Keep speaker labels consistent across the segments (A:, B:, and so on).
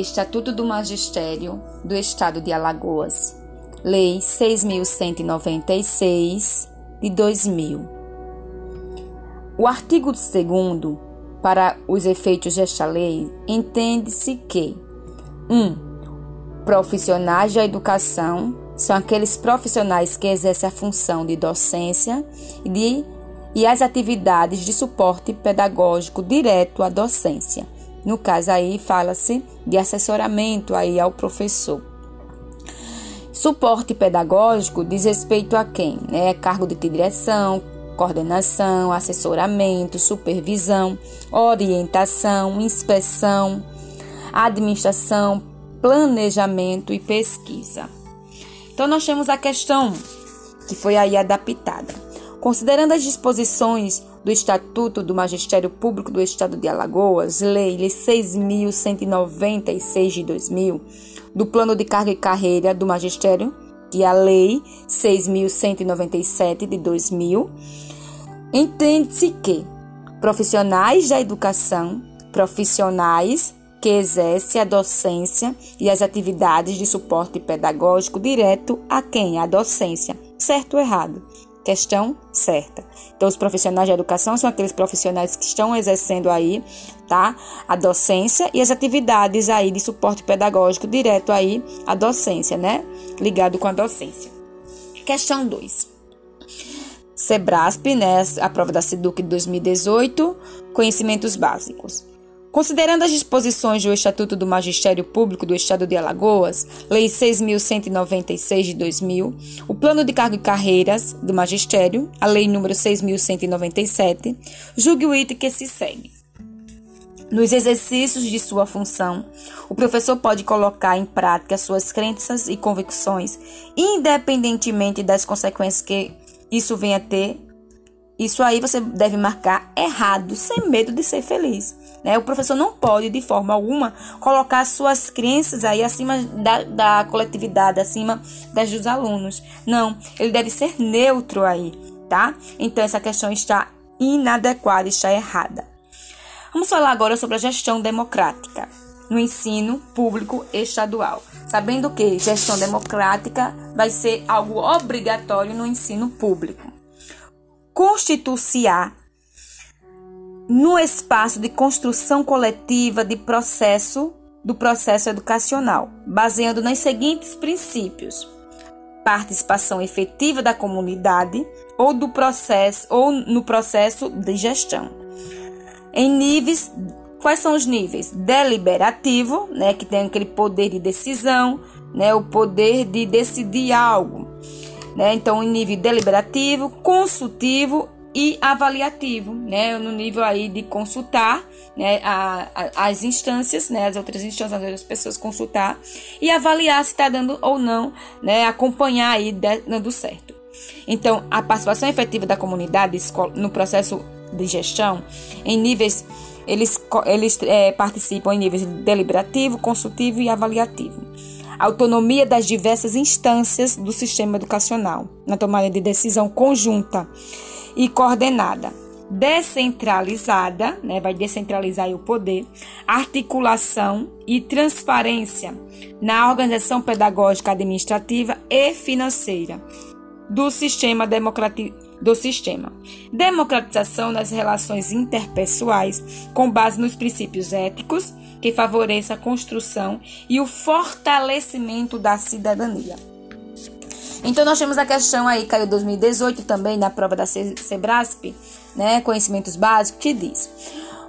A: Estatuto do Magistério do Estado de Alagoas, Lei 6.196 de 2000. O artigo 2, para os efeitos desta lei, entende-se que 1. Um, profissionais da educação são aqueles profissionais que exercem a função de docência e de e as atividades de suporte pedagógico direto à docência. No caso aí fala-se de assessoramento aí ao professor. Suporte pedagógico diz respeito a quem? É cargo de direção, coordenação, assessoramento, supervisão, orientação, inspeção, administração, planejamento e pesquisa. Então nós temos a questão que foi aí adaptada. Considerando as disposições do Estatuto do Magistério Público do Estado de Alagoas, Lei 6.196 de 2000, do Plano de Carga e Carreira do Magistério, e a Lei 6.197 de 2000, entende-se que profissionais da educação, profissionais que exercem a docência e as atividades de suporte pedagógico direto a quem? A docência. Certo ou errado? Questão certa. Então, os profissionais de educação são aqueles profissionais que estão exercendo aí, tá? A docência e as atividades aí de suporte pedagógico direto aí à docência, né? Ligado com a docência. Questão 2. Sebrasp, né? A prova da SEDUC de 2018, conhecimentos básicos. Considerando as disposições do Estatuto do Magistério Público do Estado de Alagoas, Lei 6.196 de 2000, o Plano de Cargo e Carreiras do Magistério, a Lei número 6.197, julgue o item que se segue. Nos exercícios de sua função, o professor pode colocar em prática suas crenças e convicções, independentemente das consequências que isso venha a ter isso aí você deve marcar errado, sem medo de ser feliz. Né? O professor não pode, de forma alguma, colocar suas crenças aí acima da, da coletividade, acima das dos alunos. Não, ele deve ser neutro aí, tá? Então essa questão está inadequada, está errada. Vamos falar agora sobre a gestão democrática no ensino público estadual. Sabendo que gestão democrática vai ser algo obrigatório no ensino público constituir no espaço de construção coletiva de processo do processo educacional, baseando nos seguintes princípios: participação efetiva da comunidade ou do processo ou no processo de gestão. Em níveis Quais são os níveis? Deliberativo, né, que tem aquele poder de decisão, né, o poder de decidir algo né? Então, em nível deliberativo, consultivo e avaliativo, né? No nível aí de consultar, né? A, a, as instâncias, né? As outras instâncias, as outras pessoas consultar e avaliar se está dando ou não, né? Acompanhar aí dando certo. Então, a participação efetiva da comunidade no processo de gestão, em níveis eles, eles é, participam em níveis deliberativo, consultivo e avaliativo autonomia das diversas instâncias do sistema educacional, na tomada de decisão conjunta e coordenada, descentralizada, né, vai descentralizar o poder, articulação e transparência na organização pedagógica, administrativa e financeira do sistema democrático do sistema. Democratização das relações interpessoais com base nos princípios éticos que favoreça a construção e o fortalecimento da cidadania. Então nós temos a questão aí, caiu 2018 também na prova da Sebrasp, né, conhecimentos básicos, que diz: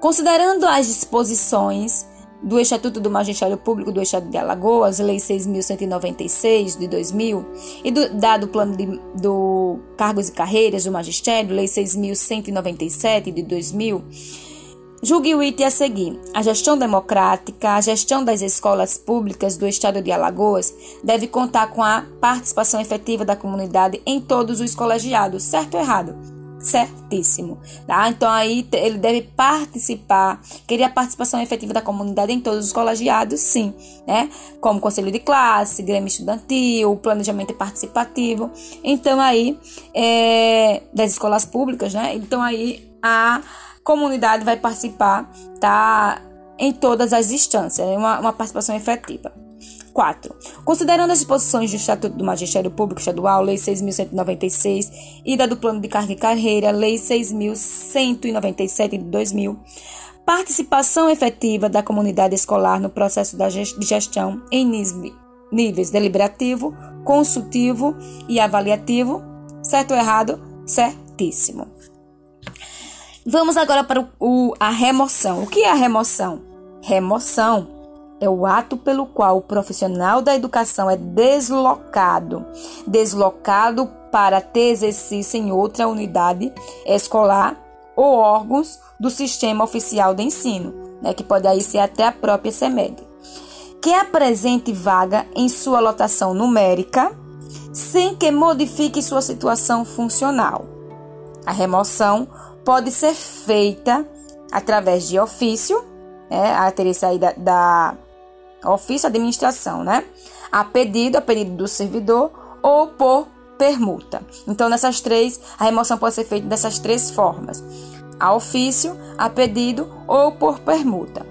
A: Considerando as disposições do Estatuto do Magistério Público do Estado de Alagoas, Lei 6.196 de 2000, e do, dado plano de, do Cargos e Carreiras do Magistério, Lei 6.197 de 2000, julgue o item a seguir. A gestão democrática, a gestão das escolas públicas do Estado de Alagoas deve contar com a participação efetiva da comunidade em todos os colegiados, certo ou errado? certíssimo, tá? Então aí ele deve participar, queria a participação efetiva da comunidade em todos os colegiados, sim, né? Como conselho de classe, grêmio estudantil, planejamento participativo. Então aí é, das escolas públicas, né? Então aí a comunidade vai participar, tá? em todas as instâncias, é uma, uma participação efetiva. 4. Considerando as disposições do Estatuto do Magistério Público Estadual, Lei 6.196, e da do Plano de Carga e Carreira, Lei 6.197 de 2000, participação efetiva da comunidade escolar no processo de gestão em níveis deliberativo, consultivo e avaliativo, certo ou errado? Certíssimo. Vamos agora para o, a remoção. O que é a remoção? Remoção é o ato pelo qual o profissional da educação é deslocado, deslocado para ter exercício em outra unidade escolar ou órgãos do sistema oficial de ensino, né, que pode aí ser até a própria CEMED, que apresente vaga em sua lotação numérica sem que modifique sua situação funcional. A remoção pode ser feita através de ofício, né, a ter aí da, da ofício administração, né? A pedido, a pedido do servidor ou por permuta. Então, nessas três, a remoção pode ser feita dessas três formas: a ofício, a pedido ou por permuta.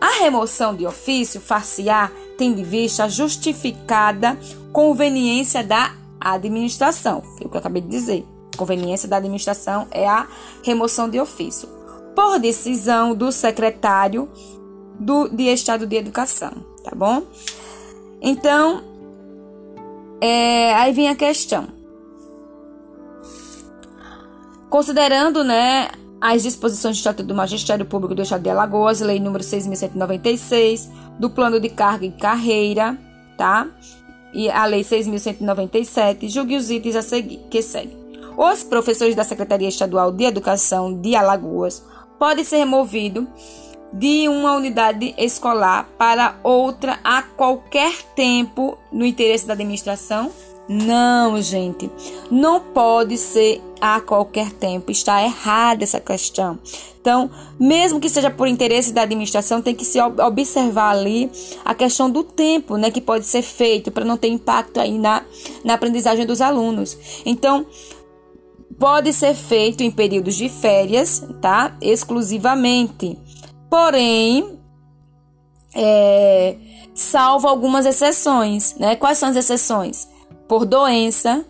A: A remoção de ofício far-se-á tendo em vista a justificada conveniência da administração. Foi o que eu acabei de dizer. Conveniência da administração é a remoção de ofício. Por decisão do secretário do, de Estado de Educação, tá bom? Então, é, aí vem a questão. Considerando, né, as disposições do Estatuto do Magistério Público do Estado de Alagoas, Lei número 6.196, do Plano de Carga e Carreira, tá? E a Lei 6.197, julgue os itens a seguir, que segue. Os professores da Secretaria Estadual de Educação de Alagoas podem ser removidos de uma unidade escolar para outra a qualquer tempo no interesse da administração? Não, gente. Não pode ser a qualquer tempo. Está errada essa questão. Então, mesmo que seja por interesse da administração, tem que se observar ali a questão do tempo, né, que pode ser feito para não ter impacto aí na, na aprendizagem dos alunos. Então, pode ser feito em períodos de férias, tá? Exclusivamente. Porém, é, salvo algumas exceções, né? Quais são as exceções? Por doença,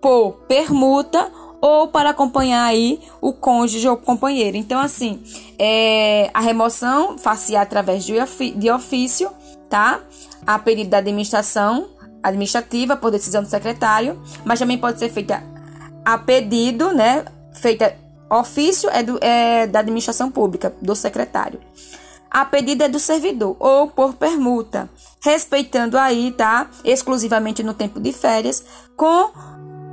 A: por permuta ou para acompanhar aí o cônjuge ou companheiro. Então, assim, é, a remoção faz-se através de, de ofício, tá? A pedido da administração administrativa por decisão do secretário, mas também pode ser feita a pedido, né? Feita Ofício é, do, é da administração pública, do secretário. A pedido é do servidor ou por permuta, respeitando aí, tá? Exclusivamente no tempo de férias, com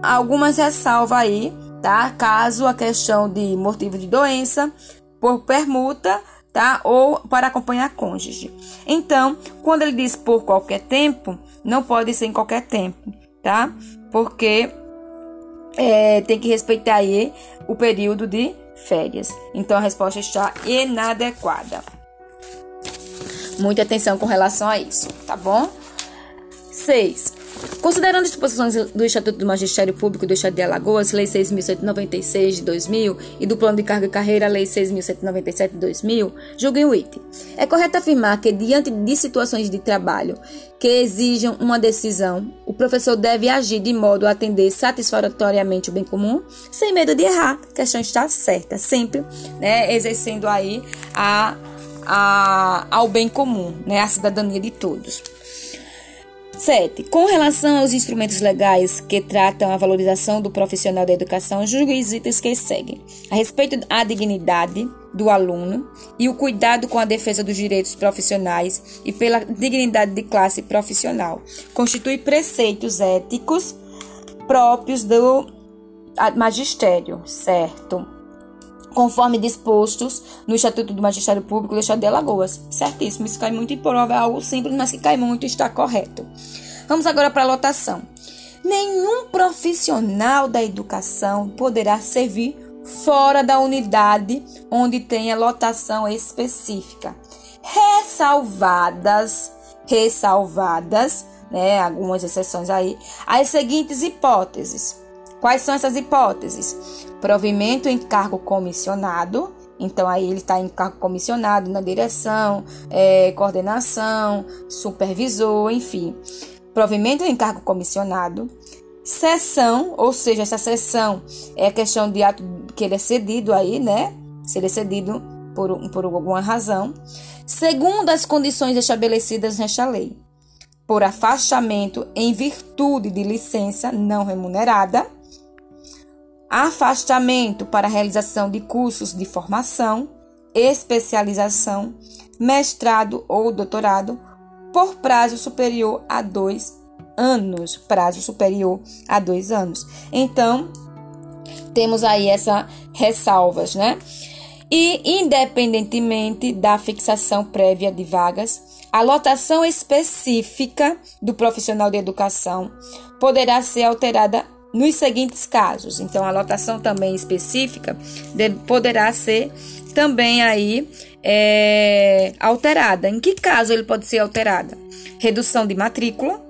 A: algumas ressalvas aí, tá? Caso a questão de motivo de doença, por permuta, tá? Ou para acompanhar cônjuge. Então, quando ele diz por qualquer tempo, não pode ser em qualquer tempo, tá? Porque é, tem que respeitar aí o período de férias. Então a resposta está inadequada. Muita atenção com relação a isso, tá bom? 6. Considerando as disposições do Estatuto do Magistério Público do Estado de Alagoas, Lei 6.196 de 2000 e do Plano de Carga e Carreira, Lei 6.197 de 2000, julguem o item. É correto afirmar que, diante de situações de trabalho que exijam uma decisão, o professor deve agir de modo a atender satisfatoriamente o bem comum, sem medo de errar. A questão está certa, sempre né, exercendo aí a, a, ao bem comum, né, a cidadania de todos. 7. Com relação aos instrumentos legais que tratam a valorização do profissional da educação, julgue os itens que seguem. A respeito da dignidade do aluno e o cuidado com a defesa dos direitos profissionais e pela dignidade de classe profissional. Constitui preceitos éticos próprios do magistério, certo? Conforme dispostos no Estatuto do Magistério Público do Estado de Alagoas. Certíssimo, isso cai muito em prova, é algo simples, mas que cai muito está correto. Vamos agora para a lotação. Nenhum profissional da educação poderá servir fora da unidade onde tenha lotação específica. Ressalvadas, ressalvadas, né, algumas exceções aí, as seguintes hipóteses. Quais são essas hipóteses? Provimento em cargo comissionado, Então aí ele está em cargo comissionado na direção, é, coordenação, supervisor, enfim. Provimento em cargo comissionado. Sessão, ou seja, essa sessão é a questão de ato que ele é cedido aí, né? Se ele é cedido por, por alguma razão. Segundo as condições estabelecidas nesta lei. Por afastamento em virtude de licença não remunerada afastamento para a realização de cursos de formação, especialização, mestrado ou doutorado por prazo superior a dois anos. Prazo superior a dois anos. Então, temos aí essas ressalvas, né? E, independentemente da fixação prévia de vagas, a lotação específica do profissional de educação poderá ser alterada nos seguintes casos. Então, a lotação também específica poderá ser também aí é, alterada. Em que caso ele pode ser alterada? Redução de matrícula,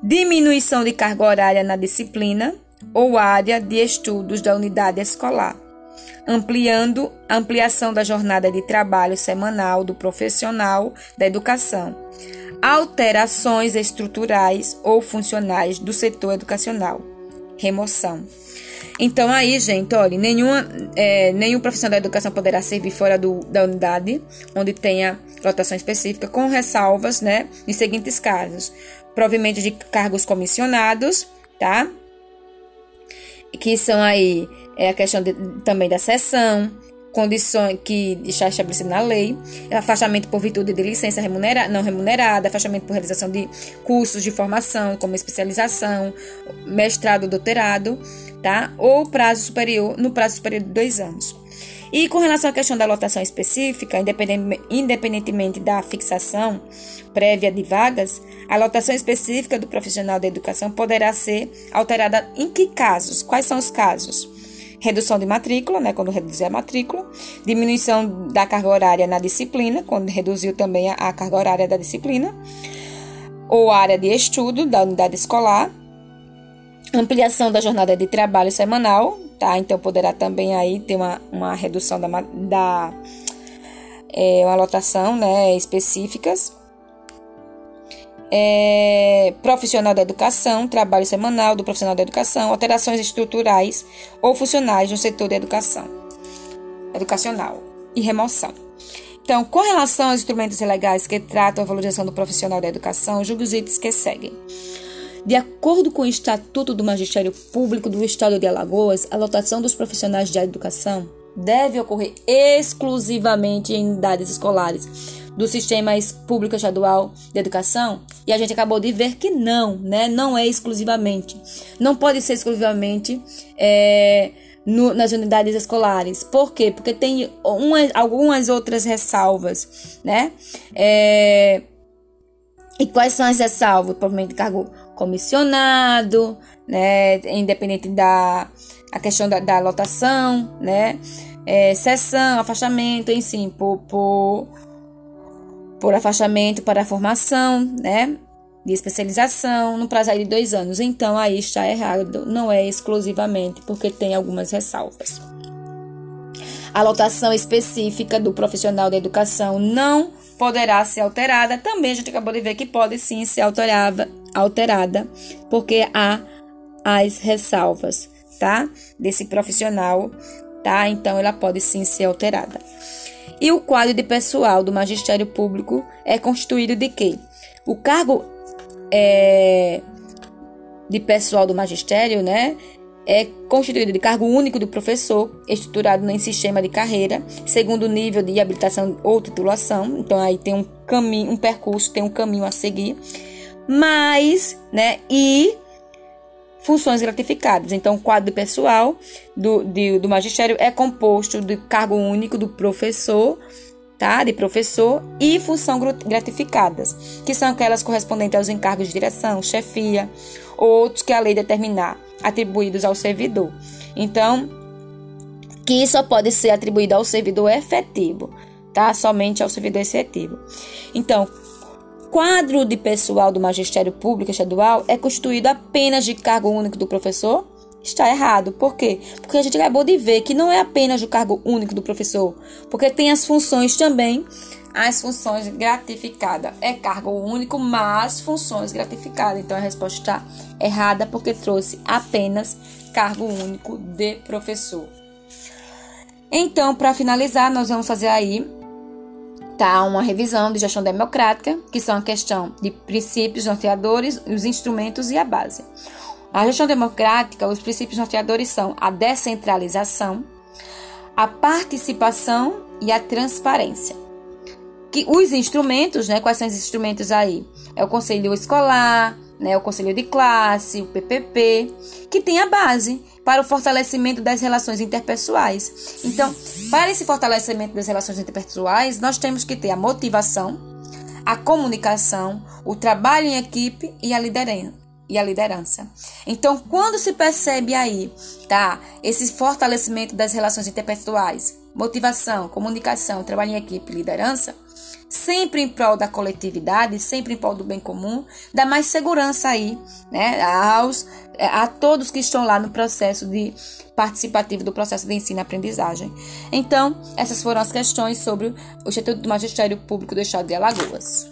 A: diminuição de carga horária na disciplina ou área de estudos da unidade escolar, ampliando ampliação da jornada de trabalho semanal do profissional da educação, alterações estruturais ou funcionais do setor educacional remoção. Então aí, gente, olha, nenhuma, é, nenhum profissional da educação poderá servir fora do, da unidade onde tenha lotação específica, com ressalvas, né, em seguintes casos: provimento de cargos comissionados, tá? Que são aí é a questão de, também da sessão, condições que está estabelecido na lei, afastamento por virtude de licença remunerada, não remunerada, afastamento por realização de cursos de formação, como especialização, mestrado, doutorado, tá? Ou prazo superior, no prazo superior de dois anos. E com relação à questão da lotação específica, independentemente da fixação prévia de vagas, a lotação específica do profissional da educação poderá ser alterada em que casos? Quais são os casos? Redução de matrícula, né, quando reduzir a matrícula, diminuição da carga horária na disciplina, quando reduziu também a, carga horária da disciplina, ou área de estudo da unidade escolar, ampliação da jornada de trabalho semanal, tá? Então poderá também aí ter uma, uma redução da, da é, uma lotação, né, específicas é, profissional da educação, trabalho semanal do profissional da educação, alterações estruturais ou funcionais no setor da educação educacional e remoção. Então, com relação aos instrumentos legais que tratam a valorização do profissional da educação, julgue os itens que seguem. De acordo com o Estatuto do Magistério Público do Estado de Alagoas, a lotação dos profissionais de educação deve ocorrer exclusivamente em unidades escolares do sistema público estadual de educação e a gente acabou de ver que não, né? Não é exclusivamente. Não pode ser exclusivamente é, no, nas unidades escolares. Por quê? Porque tem umas, algumas outras ressalvas, né? É, e quais são as ressalvas? Provavelmente cargo comissionado, né? Independente da a questão da, da lotação, né? É, sessão, afastamento, enfim, por, por por afastamento para a formação, né? De especialização no prazo de dois anos. Então aí está errado, não é exclusivamente, porque tem algumas ressalvas. A lotação específica do profissional da educação não poderá ser alterada. Também a gente acabou de ver que pode sim ser alterada, alterada porque há as ressalvas, tá? Desse profissional, tá? Então ela pode sim ser alterada. E o quadro de pessoal do Magistério Público é constituído de quê? O cargo é, de pessoal do magistério, né? É constituído de cargo único do professor, estruturado em sistema de carreira, segundo nível de habilitação ou titulação. Então aí tem um caminho, um percurso, tem um caminho a seguir. Mas, né? E funções gratificadas. Então, o quadro pessoal do, de, do magistério é composto de cargo único do professor, tá? De professor e função gratificadas, que são aquelas correspondentes aos encargos de direção, chefia, outros que a lei determinar, atribuídos ao servidor. Então, que só pode ser atribuído ao servidor efetivo, tá? Somente ao servidor efetivo. Então, quadro de pessoal do Magistério Público Estadual é constituído apenas de cargo único do professor, está errado. Por quê? Porque a gente acabou de ver que não é apenas o cargo único do professor, porque tem as funções também, as funções gratificadas. É cargo único, mas funções gratificadas. Então a resposta está errada porque trouxe apenas cargo único de professor. Então, para finalizar, nós vamos fazer aí tá uma revisão de gestão democrática, que são a questão de princípios norteadores, os instrumentos e a base. A gestão democrática, os princípios norteadores são a descentralização, a participação e a transparência. Que os instrumentos, né, quais são os instrumentos aí? É o conselho escolar, né, o conselho de classe, o PPP, que tem a base para o fortalecimento das relações interpessoais. Então, para esse fortalecimento das relações interpessoais, nós temos que ter a motivação, a comunicação, o trabalho em equipe e a liderança e a liderança. Então, quando se percebe aí, tá, esse fortalecimento das relações interpessoais, motivação, comunicação, trabalho em equipe, liderança, sempre em prol da coletividade, sempre em prol do bem comum, dá mais segurança aí, né, aos a todos que estão lá no processo de participativo do processo de ensino-aprendizagem. Então, essas foram as questões sobre o Instituto do Magistério Público do Estado de Alagoas.